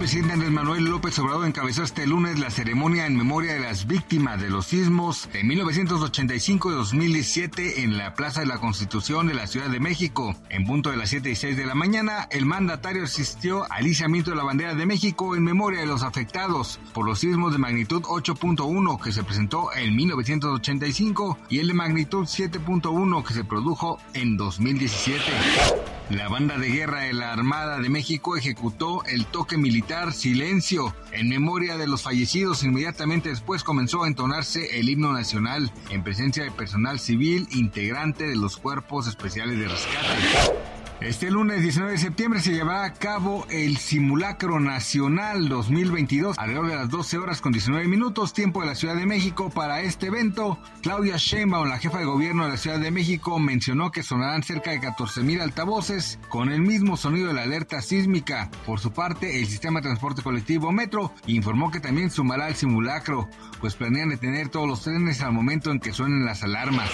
Presidente Andrés Manuel López Obrador encabezó este lunes la ceremonia en memoria de las víctimas de los sismos de 1985 y 2017 en la Plaza de la Constitución de la Ciudad de México. En punto de las 7 y 6 de la mañana, el mandatario asistió al izamiento de la bandera de México en memoria de los afectados por los sismos de magnitud 8.1 que se presentó en 1985 y el de magnitud 7.1 que se produjo en 2017. La banda de guerra de la Armada de México ejecutó el toque militar Silencio en memoria de los fallecidos. Inmediatamente después comenzó a entonarse el himno nacional en presencia de personal civil integrante de los cuerpos especiales de rescate. Este lunes 19 de septiembre se llevará a cabo el Simulacro Nacional 2022 alrededor de las 12 horas con 19 minutos, tiempo de la Ciudad de México. Para este evento, Claudia Sheinbaum, la jefa de gobierno de la Ciudad de México, mencionó que sonarán cerca de 14 mil altavoces con el mismo sonido de la alerta sísmica. Por su parte, el sistema de transporte colectivo Metro informó que también sumará al simulacro, pues planean detener todos los trenes al momento en que suenen las alarmas.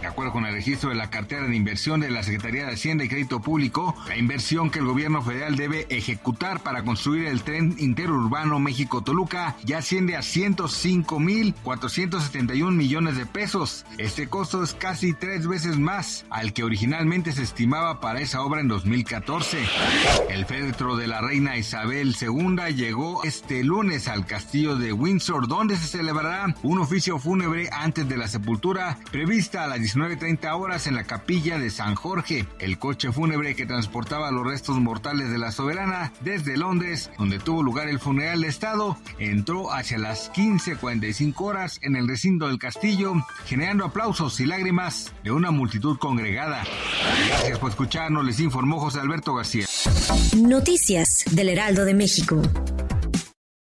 De acuerdo con el registro de la cartera de inversión de la Secretaría de Hacienda y Crédito Público, la inversión que el gobierno federal debe ejecutar para construir el tren interurbano México-Toluca ya asciende a 105.471 millones de pesos. Este costo es casi tres veces más al que originalmente se estimaba para esa obra en 2014. El féretro de la reina Isabel II llegó este lunes al castillo de Windsor, donde se celebrará un oficio fúnebre antes de la sepultura prevista a las 19.30 horas en la capilla de San Jorge. El coche fúnebre que transportaba los restos mortales de la soberana desde Londres, donde tuvo lugar el funeral de Estado, entró hacia las 15.45 horas en el recinto del castillo, generando aplausos y lágrimas de una multitud congregada. Gracias por escucharnos, les informó José Alberto García. Noticias del Heraldo de México.